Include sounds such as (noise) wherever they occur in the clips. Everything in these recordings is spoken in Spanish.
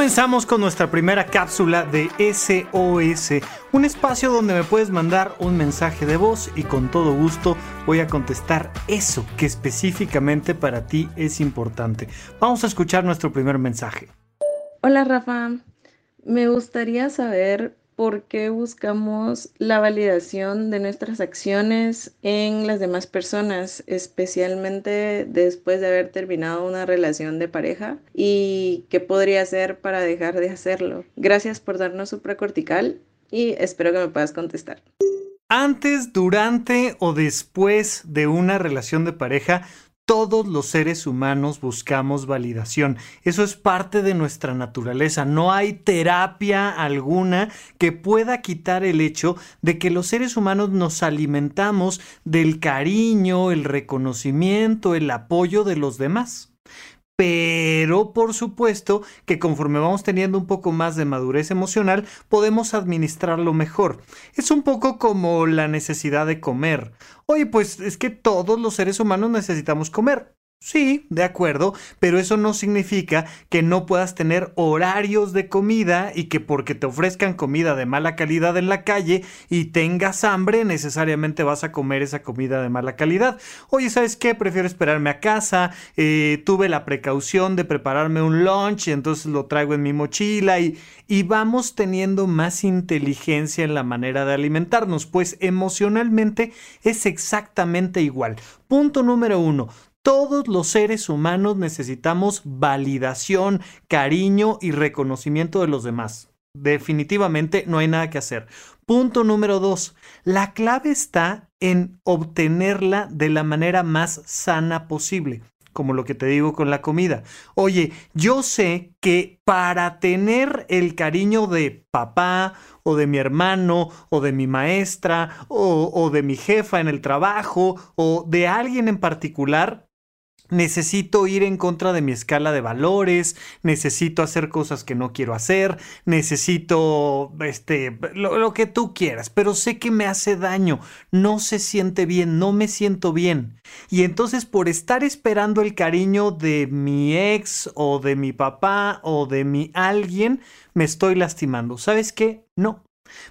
Comenzamos con nuestra primera cápsula de SOS, un espacio donde me puedes mandar un mensaje de voz y con todo gusto voy a contestar eso que específicamente para ti es importante. Vamos a escuchar nuestro primer mensaje. Hola Rafa, me gustaría saber por qué buscamos la validación de nuestras acciones en las demás personas, especialmente después de haber terminado una relación de pareja y qué podría hacer para dejar de hacerlo. Gracias por darnos su precortical y espero que me puedas contestar. Antes, durante o después de una relación de pareja, todos los seres humanos buscamos validación. Eso es parte de nuestra naturaleza. No hay terapia alguna que pueda quitar el hecho de que los seres humanos nos alimentamos del cariño, el reconocimiento, el apoyo de los demás pero por supuesto que conforme vamos teniendo un poco más de madurez emocional, podemos administrarlo mejor. Es un poco como la necesidad de comer. Oye, pues es que todos los seres humanos necesitamos comer. Sí, de acuerdo, pero eso no significa que no puedas tener horarios de comida y que porque te ofrezcan comida de mala calidad en la calle y tengas hambre, necesariamente vas a comer esa comida de mala calidad. Oye, ¿sabes qué? Prefiero esperarme a casa, eh, tuve la precaución de prepararme un lunch y entonces lo traigo en mi mochila y, y vamos teniendo más inteligencia en la manera de alimentarnos, pues emocionalmente es exactamente igual. Punto número uno todos los seres humanos necesitamos validación, cariño y reconocimiento de los demás. Definitivamente no hay nada que hacer. Punto número dos. La clave está en obtenerla de la manera más sana posible como lo que te digo con la comida. Oye, yo sé que para tener el cariño de papá o de mi hermano o de mi maestra o, de mi jefa en el trabajo o de alguien en particular, necesito ir en contra de mi escala de valores, necesito hacer cosas que no quiero hacer, necesito, este, lo, que tú quieras, pero sé que me hace daño, no se siente bien, no me siento bien. Y entonces por estar esperando el cariño de mi ex o de mi papá o de mi alguien, me estoy lastimando. ¿Sabes qué? No,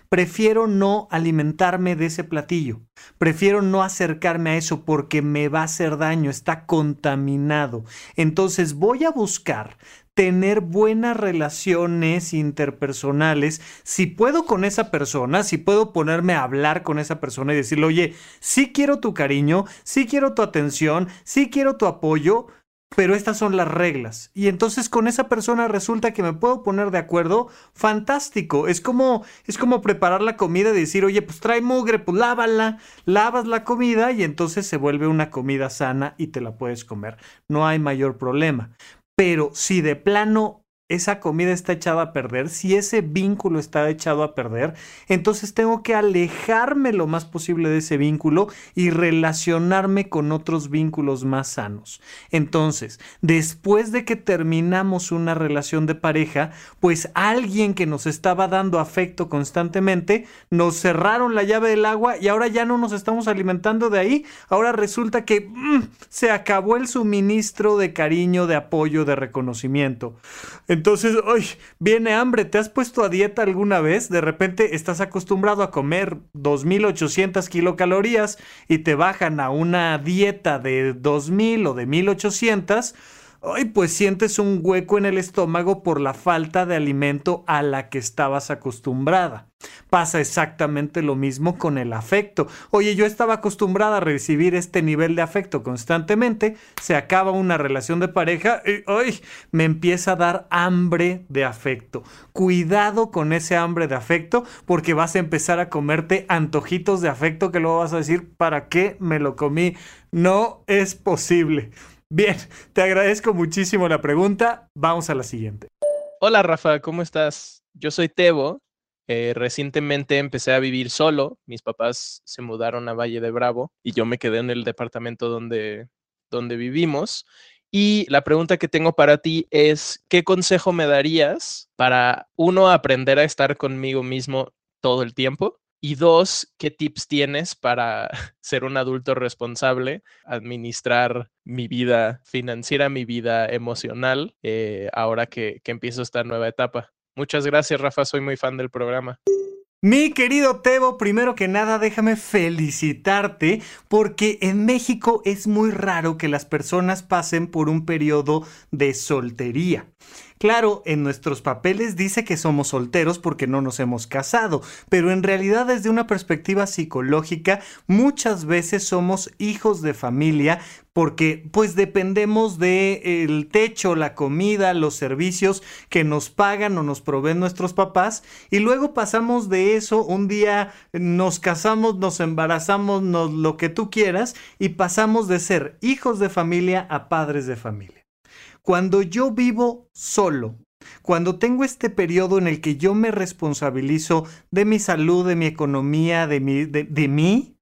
Prefiero no alimentarme de ese platillo. Prefiero no acercarme a eso porque me va a hacer daño, está contaminado. Entonces voy a buscar tener buenas relaciones interpersonales, si puedo con esa persona, si puedo ponerme a hablar con esa persona y decirle, oye, sí quiero tu cariño, sí quiero tu atención, sí quiero tu apoyo, pero estas son las reglas. Y entonces con esa persona resulta que me puedo poner de acuerdo, fantástico. Es como, es como preparar la comida y decir, oye, pues trae mugre, pues lávala, lavas la comida y entonces se vuelve una comida sana y te la puedes comer. No hay mayor problema. Pero si de plano esa comida está echada a perder, si ese vínculo está echado a perder, entonces tengo que alejarme lo más posible de ese vínculo y relacionarme con otros vínculos más sanos. Entonces, después de que terminamos una relación de pareja, pues alguien que nos estaba dando afecto constantemente, nos cerraron la llave del agua y ahora ya no nos estamos alimentando de ahí. Ahora resulta que mm, se acabó el suministro de cariño, de apoyo, de reconocimiento. Entonces, hoy viene hambre. ¿Te has puesto a dieta alguna vez? De repente estás acostumbrado a comer 2.800 kilocalorías y te bajan a una dieta de 2.000 o de 1.800 Ay, pues sientes un hueco en el estómago por la falta de alimento a la que estabas acostumbrada. Pasa exactamente lo mismo con el afecto. Oye, yo estaba acostumbrada a recibir este nivel de afecto constantemente, se acaba una relación de pareja y ay, me empieza a dar hambre de afecto. Cuidado con ese hambre de afecto porque vas a empezar a comerte antojitos de afecto que luego vas a decir, ¿para qué me lo comí? No es posible. Bien, te agradezco muchísimo la pregunta. Vamos a la siguiente. Hola Rafa, ¿cómo estás? Yo soy Tebo. Eh, recientemente empecé a vivir solo. Mis papás se mudaron a Valle de Bravo y yo me quedé en el departamento donde, donde vivimos. Y la pregunta que tengo para ti es, ¿qué consejo me darías para uno aprender a estar conmigo mismo todo el tiempo Y dos, ¿qué tips tienes para (laughs) ser un adulto responsable, administrar mi vida financiera, mi vida emocional, eh, ahora que, que empiezo esta nueva etapa? Muchas gracias, Rafa. Soy muy fan del programa. Mi querido Tebo, primero que nada déjame felicitarte porque en México es muy raro que las personas pasen por un periodo de soltería. Claro, en nuestros papeles dice que somos solteros porque no nos hemos casado, pero en realidad desde una perspectiva psicológica muchas veces somos hijos de familia porque pues dependemos de el techo, la comida, los servicios que nos pagan o nos proveen nuestros papás y luego pasamos de eso, un día nos casamos, nos embarazamos, nos lo que tú quieras y pasamos de ser hijos de familia a padres de familia. Cuando yo vivo solo, cuando tengo este periodo en el que yo me responsabilizo de mi salud, de mi economía, de, mi, de mí,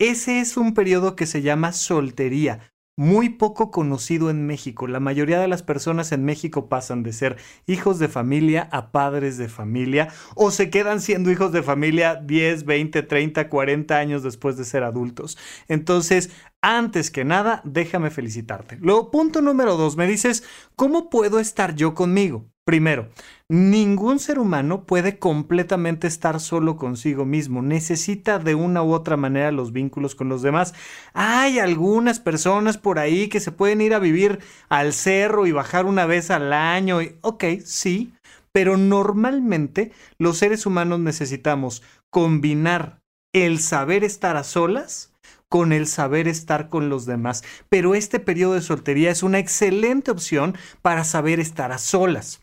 ese es un periodo que se llama soltería muy poco conocido en México. La mayoría de las personas en México pasan de ser hijos de familia a padres de familia o se quedan siendo hijos de familia 10, 20, 30, 40 años después de ser adultos. Entonces, antes que nada, déjame felicitarte. Luego, punto número dos, me dices, ¿cómo puedo estar yo conmigo? Primero, ningún ser humano puede completamente estar solo consigo mismo. Necesita de una u otra manera los vínculos con los demás. Hay algunas personas por ahí que se pueden ir a vivir al cerro y bajar una vez al año. Y, ok, sí, pero normalmente los seres humanos necesitamos combinar el saber estar a solas con el saber estar con los demás. Pero este periodo de soltería es una excelente opción para saber estar a solas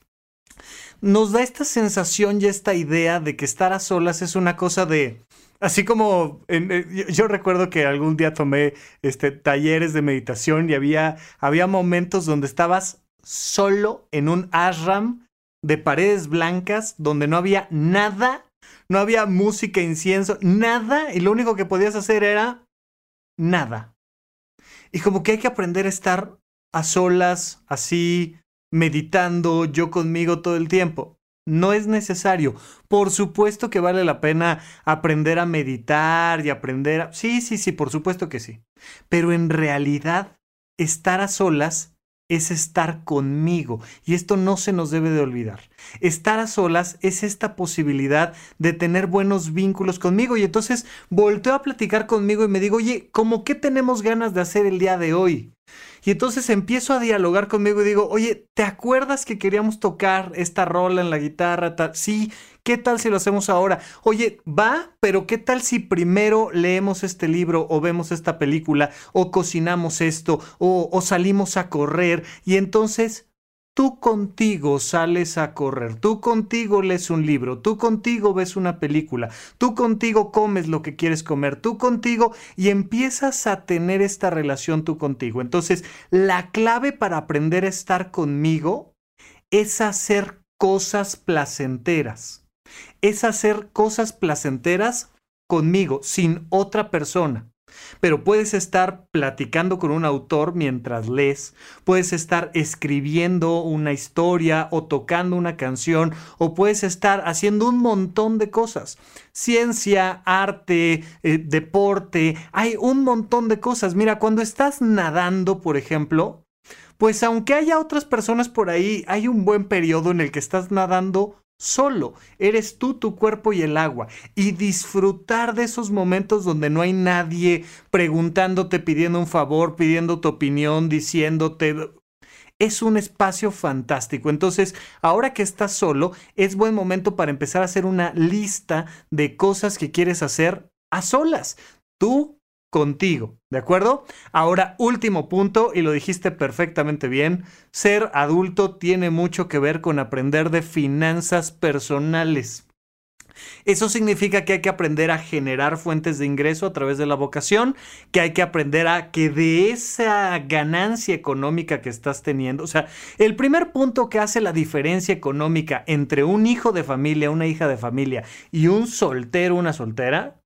nos da esta sensación y esta idea de que estar a solas es una cosa de... Así como eh, yo, recuerdo que algún día tomé este, talleres de meditación y había, había momentos donde estabas solo en un ashram de paredes blancas donde no había nada, no había música, incienso, nada, y lo único que podías hacer era nada. Y como que hay que aprender a estar a solas, así, meditando yo conmigo todo el tiempo. No es necesario. Por supuesto que vale la pena aprender a meditar y aprender a... Sí, sí, sí, por supuesto que sí. Pero en realidad, estar a solas es estar conmigo. Y esto no se nos debe de olvidar. Estar a solas es esta posibilidad de tener buenos vínculos conmigo. Y entonces volteo a platicar conmigo y me digo, oye, ¿cómo qué tenemos ganas de hacer el día de hoy? Y entonces empiezo a dialogar conmigo y digo, oye, ¿te acuerdas que queríamos tocar esta rola en la guitarra? Sí, ¿qué tal si lo hacemos ahora? Oye, va, pero ¿qué tal si primero leemos este libro o vemos esta película o cocinamos esto o, o salimos a correr? Y entonces Tú contigo sales a correr, tú contigo lees un libro, tú contigo ves una película, tú contigo comes lo que quieres comer, tú contigo y empiezas a tener esta relación tú contigo. Entonces, la clave para aprender a estar conmigo es hacer cosas placenteras. Es hacer cosas placenteras conmigo, sin otra persona. Pero puedes estar platicando con un autor mientras lees, puedes estar escribiendo una historia o tocando una canción, o puedes estar haciendo un montón de cosas. Ciencia, arte, eh, deporte, hay un montón de cosas. Mira, cuando estás nadando, por ejemplo, pues aunque haya otras personas por ahí, hay un buen periodo en el que estás nadando solo. Eres tú, tu cuerpo y el agua. Y disfrutar de esos momentos donde no hay nadie preguntándote, pidiendo un favor, pidiendo tu opinión, diciéndote... Es un espacio fantástico. Entonces, ahora que estás solo, es buen momento para empezar a hacer una lista de cosas que quieres hacer a solas. Tú contigo, ¿de acuerdo? Ahora, último punto, y lo dijiste perfectamente bien, ser adulto tiene mucho que ver con aprender de finanzas personales. Eso significa que hay que aprender a generar fuentes de ingreso a través de la vocación, que hay que aprender a que de esa ganancia económica que estás teniendo, o sea, el primer punto que hace la diferencia económica entre un hijo de familia, una hija de familia y un soltero, una soltera,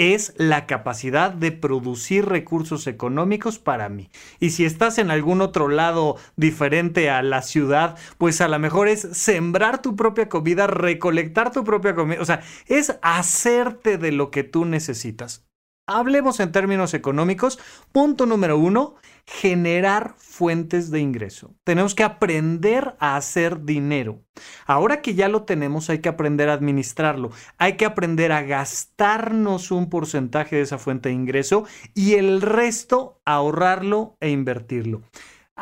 es la capacidad de producir recursos económicos para mí. Y si estás en algún otro lado diferente a la ciudad, pues a lo mejor es sembrar tu propia comida, recolectar tu propia comida, o sea, es hacerte de lo que tú necesitas. Hablemos en términos económicos. Punto número uno, generar fuentes de ingreso. Tenemos que aprender a hacer dinero. Ahora que ya lo tenemos, hay que aprender a administrarlo. Hay que aprender a gastarnos un porcentaje de esa fuente de ingreso y el resto ahorrarlo e invertirlo.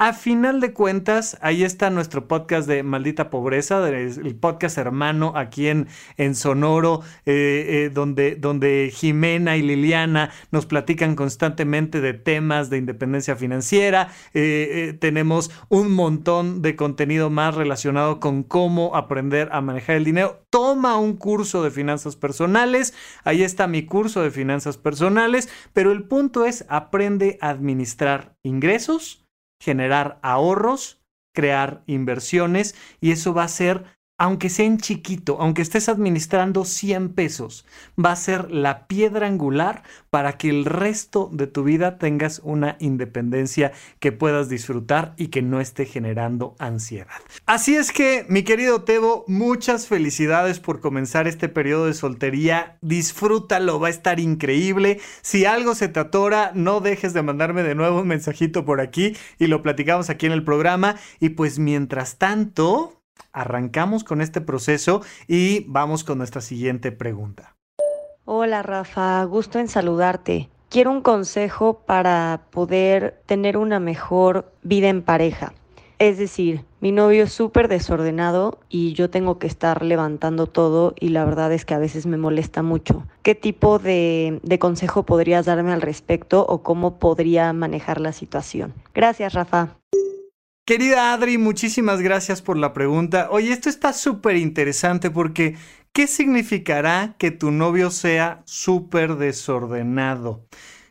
A final de cuentas, ahí está nuestro podcast de Maldita Pobreza, el podcast hermano aquí en, en Sonoro, eh, eh, donde, donde Jimena y Liliana nos platican constantemente de temas de independencia financiera. Eh, tenemos un montón de contenido más relacionado con cómo aprender a manejar el dinero. Toma un curso de finanzas personales. Ahí está mi curso de finanzas personales. Pero el punto es, aprende a administrar ingresos generar ahorros, crear inversiones y eso va a ser aunque sea en chiquito, aunque estés administrando 100 pesos, va a ser la piedra angular para que el resto de tu vida tengas una independencia que puedas disfrutar y que no esté generando ansiedad. Así es que, mi querido Tebo, muchas felicidades por comenzar este periodo de soltería. Disfrútalo, va a estar increíble. Si algo se te atora, no dejes de mandarme de nuevo un mensajito por aquí y lo platicamos aquí en el programa. Y pues mientras tanto, arrancamos con este proceso y vamos con nuestra siguiente pregunta. Hola Rafa, gusto en saludarte. Quiero un consejo para poder tener una mejor vida en pareja. Es decir, mi novio es súper desordenado y yo tengo que estar levantando todo y la verdad es que a veces me molesta mucho. ¿Qué tipo de, de, consejo podrías darme al respecto o cómo podría manejar la situación? Gracias, Rafa. Querida Adri, muchísimas gracias por la pregunta. Oye, esto está súper interesante porque ¿qué significará que tu novio sea súper desordenado?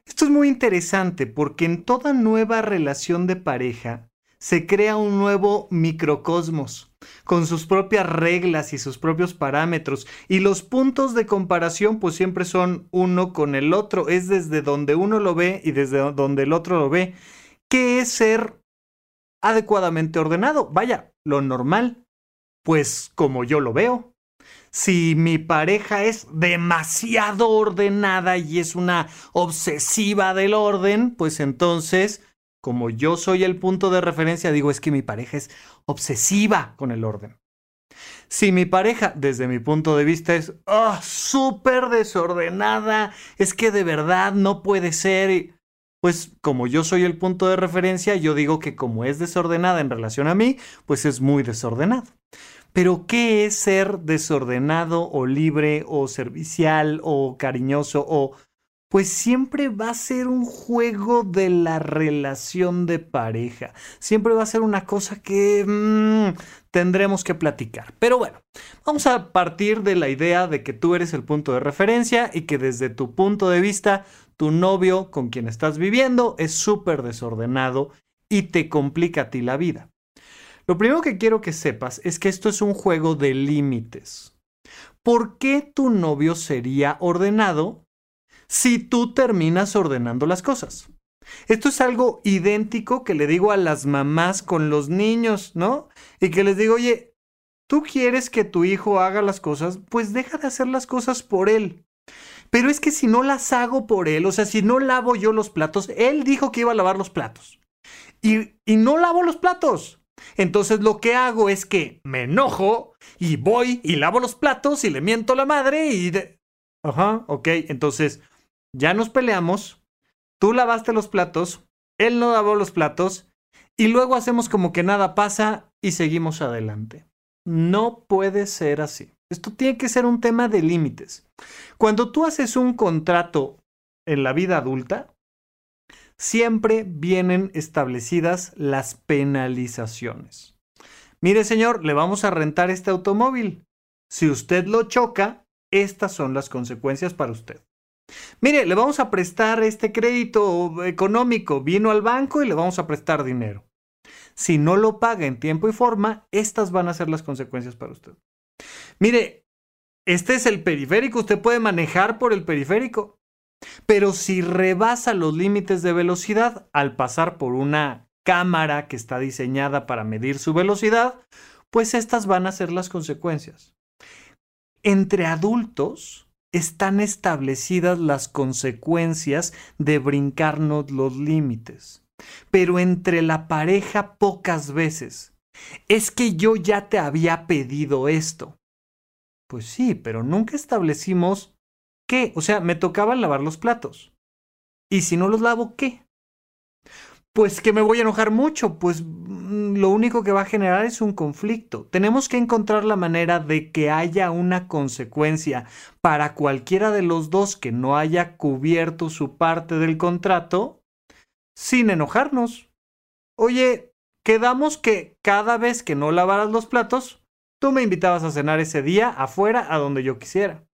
Esto es muy interesante porque en toda nueva relación de pareja se crea un nuevo microcosmos con sus propias reglas y sus propios parámetros y los puntos de comparación pues siempre son uno con el otro, es desde donde uno lo ve y desde donde el otro lo ve. ¿Qué es ser adecuadamente ordenado. Vaya, lo normal. Pues como yo lo veo. Si mi pareja es demasiado ordenada y es una obsesiva del orden, pues entonces, como yo soy el punto de referencia, digo es que mi pareja es obsesiva con el orden. Si mi pareja, desde mi punto de vista, es oh, súper desordenada, es que de verdad no puede ser pues como yo soy el punto de referencia, yo digo que como es desordenada en relación a mí, pues es muy desordenado. Pero ¿qué es ser desordenado o libre o servicial o cariñoso o... Pues siempre va a ser un juego de la relación de pareja. Siempre va a ser una cosa que mm, tendremos que platicar. Pero bueno, vamos a partir de la idea de que tú eres el punto de referencia y que desde tu punto de vista tu novio con quien estás viviendo es súper desordenado y te complica a ti la vida. Lo primero que quiero que sepas es que esto es un juego de límites. ¿Por qué tu novio sería ordenado si tú terminas ordenando las cosas? Esto es algo idéntico que le digo a las mamás con los niños, ¿no? Y que les digo, oye, tú quieres que tu hijo haga las cosas, pues deja de hacer las cosas por él. Pero es que si no las hago por él, o sea, si no lavo yo los platos, él dijo que iba a lavar los platos. Y, y no lavo los platos. Entonces lo que hago es que me enojo y voy y lavo los platos y le miento a la madre y... De... Ajá, ok. Entonces ya nos peleamos, tú lavaste los platos, él no lavó los platos y luego hacemos como que nada pasa y seguimos adelante. No puede ser así. Esto tiene que ser un tema de límites. Cuando tú haces un contrato en la vida adulta, siempre vienen establecidas las penalizaciones. Mire, señor, le vamos a rentar este automóvil. Si usted lo choca, estas son las consecuencias para usted. Mire, le vamos a prestar este crédito económico. Vino al banco y le vamos a prestar dinero. Si no lo paga en tiempo y forma, estas van a ser las consecuencias para usted. Mire, este es el periférico, usted puede manejar por el periférico. Pero si rebasa los límites de velocidad al pasar por una cámara que está diseñada para medir su velocidad, pues estas van a ser las consecuencias. Entre adultos están establecidas las consecuencias de brincarnos los límites, pero entre la pareja pocas veces. Es que yo ya te había pedido esto. Pues sí, pero nunca establecimos qué. O sea, me tocaba lavar los platos. ¿Y si no los lavo, qué? Pues que me voy a enojar mucho, pues mm, lo único que va a generar es un conflicto. Tenemos que encontrar la manera de que haya una consecuencia para cualquiera de los dos que no haya cubierto su parte del contrato sin enojarnos. Oye, quedamos que cada vez que no lavaras los platos, tú me invitabas a cenar ese día afuera a donde yo quisiera.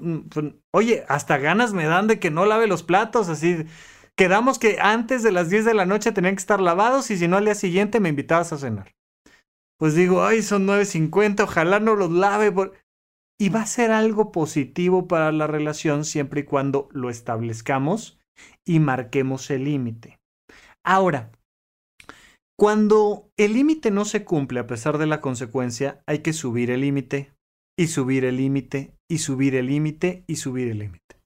Mm, pues, oye, hasta ganas me dan de que no lave los platos, así Quedamos que antes de las 10 de la noche tenían que estar lavados y si no al día siguiente me invitabas a cenar. Pues digo, ay, son 9.50, ojalá no los lave. Y va a ser algo positivo para la relación siempre y cuando lo establezcamos y marquemos el límite. Ahora, cuando el límite no se cumple a pesar de la consecuencia, hay que subir el límite y subir el límite y subir el límite y subir el límite.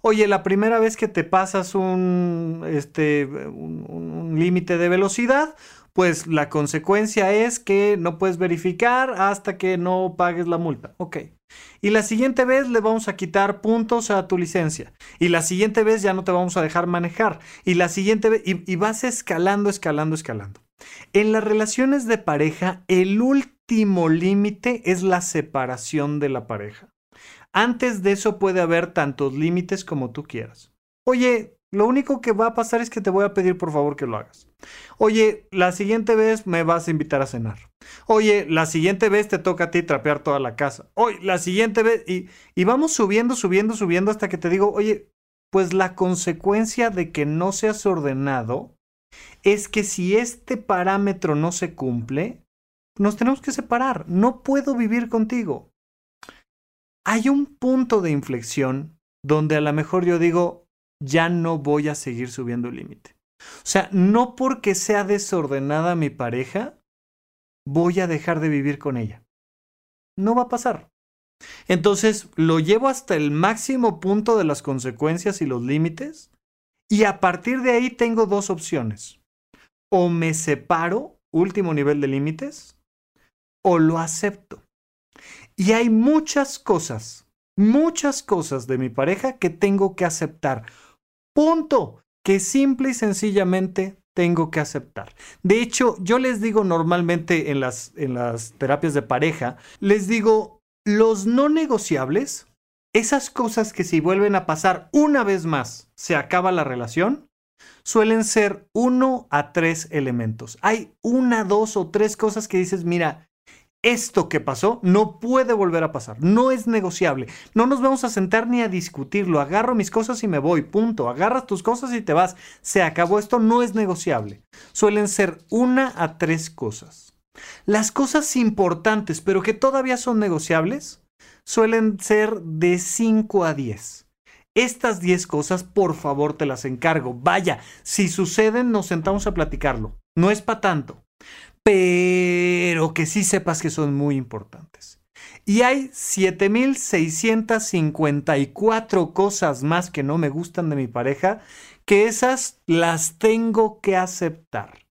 Oye, la primera vez que te pasas un, este, un, límite de velocidad, pues la consecuencia es que no puedes verificar hasta que no pagues la multa. Ok. Y la siguiente vez le vamos a quitar puntos a tu licencia. Y la siguiente vez ya no te vamos a dejar manejar. Y la siguiente vez, y, y vas escalando, escalando, escalando. En las relaciones de pareja, el último límite es la separación de la pareja. Antes de eso puede haber tantos límites como tú quieras. Oye, lo único que va a pasar es que te voy a pedir por favor que lo hagas. Oye, la siguiente vez me vas a invitar a cenar. Oye, la siguiente vez te toca a ti trapear toda la casa. Oye, la siguiente vez... Y, y vamos subiendo, subiendo, subiendo hasta que te digo, oye, pues la consecuencia de que no seas ordenado es que si este parámetro no se cumple, nos tenemos que separar. No puedo vivir contigo hay un punto de inflexión donde a lo mejor yo digo, ya no voy a seguir subiendo el límite. O sea, no porque sea desordenada mi pareja, voy a dejar de vivir con ella. No va a pasar. Entonces, lo llevo hasta el máximo punto de las consecuencias y los límites, y a partir de ahí tengo dos opciones. O me separo, último nivel de límites, o lo acepto. Y hay muchas cosas, muchas cosas de mi pareja que tengo que aceptar. Punto. Que simple y sencillamente tengo que aceptar. De hecho, yo les digo normalmente en las, en las terapias de pareja, les digo, los no negociables, esas cosas que si vuelven a pasar una vez más, se acaba la relación, suelen ser uno a tres elementos. Hay una, dos o tres cosas que dices, mira, esto que pasó no puede volver a pasar, no es negociable. No nos vamos a sentar ni a discutirlo. Agarro mis cosas y me voy, punto. Agarras tus cosas y te vas. Se acabó esto, no es negociable. Suelen ser una a tres cosas. Las cosas importantes, pero que todavía son negociables, suelen ser de 5 a 10. Estas 10 cosas, por favor, te las encargo. Vaya, si suceden, nos sentamos a platicarlo. No es para tanto pero que sí sepas que son muy importantes. Y hay 7.654 cosas más que no me gustan de mi pareja, que esas las tengo que aceptar.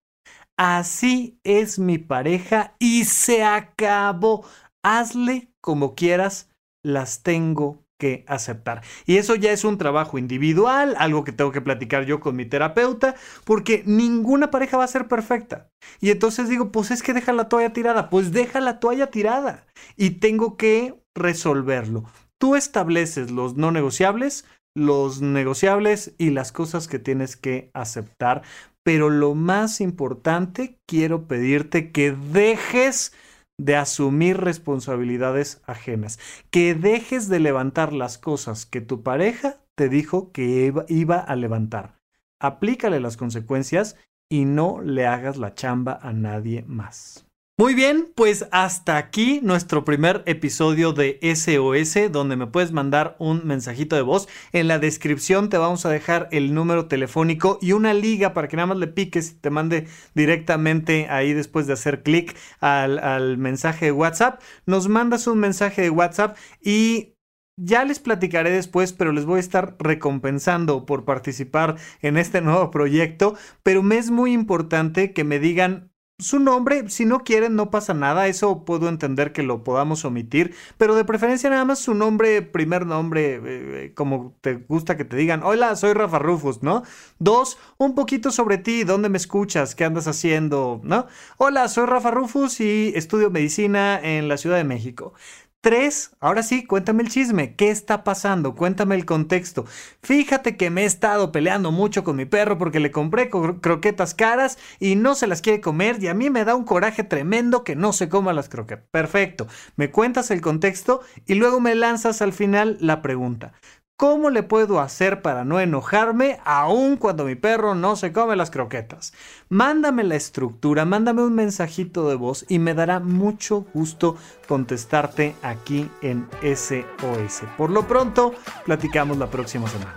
Así es mi pareja y se acabó. Hazle como quieras, las tengo que aceptar. Y eso ya es un trabajo individual, algo que tengo que platicar yo con mi terapeuta, porque ninguna pareja va a ser perfecta. Y entonces digo, pues es que deja la toalla tirada, pues deja la toalla tirada y tengo que resolverlo. Tú estableces los no negociables, los negociables y las cosas que tienes que aceptar, pero lo más importante, quiero pedirte que dejes de asumir responsabilidades ajenas, que dejes de levantar las cosas que tu pareja te dijo que iba a levantar. Aplícale las consecuencias y no le hagas la chamba a nadie más. Muy bien, pues hasta aquí nuestro primer episodio de SOS, donde me puedes mandar un mensajito de voz. En la descripción te vamos a dejar el número telefónico y una liga para que nada más le piques y te mande directamente ahí después de hacer clic al, al mensaje de WhatsApp. Nos mandas un mensaje de WhatsApp y ya les platicaré después, pero les voy a estar recompensando por participar en este nuevo proyecto. Pero me es muy importante que me digan su nombre, si no quieren, no pasa nada, eso puedo entender que lo podamos omitir, pero de preferencia nada más su nombre, primer nombre, eh, eh, como te gusta que te digan, hola, soy Rafa Rufus, ¿no? Dos, un poquito sobre ti, dónde me escuchas, qué andas haciendo, ¿no? Hola, soy Rafa Rufus y estudio medicina en la Ciudad de México. Tres, ahora sí, cuéntame el chisme. ¿Qué está pasando? Cuéntame el contexto. Fíjate que me he estado peleando mucho con mi perro porque le compré croquetas caras y no se las quiere comer y a mí me da un coraje tremendo que no se coma las croquetas. Perfecto. Me cuentas el contexto y luego me lanzas al final la pregunta. ¿Cómo le puedo hacer para no enojarme aun cuando mi perro no se come las croquetas? Mándame la estructura, mándame un mensajito de voz y me dará mucho gusto contestarte aquí en SOS. Por lo pronto, platicamos la próxima semana.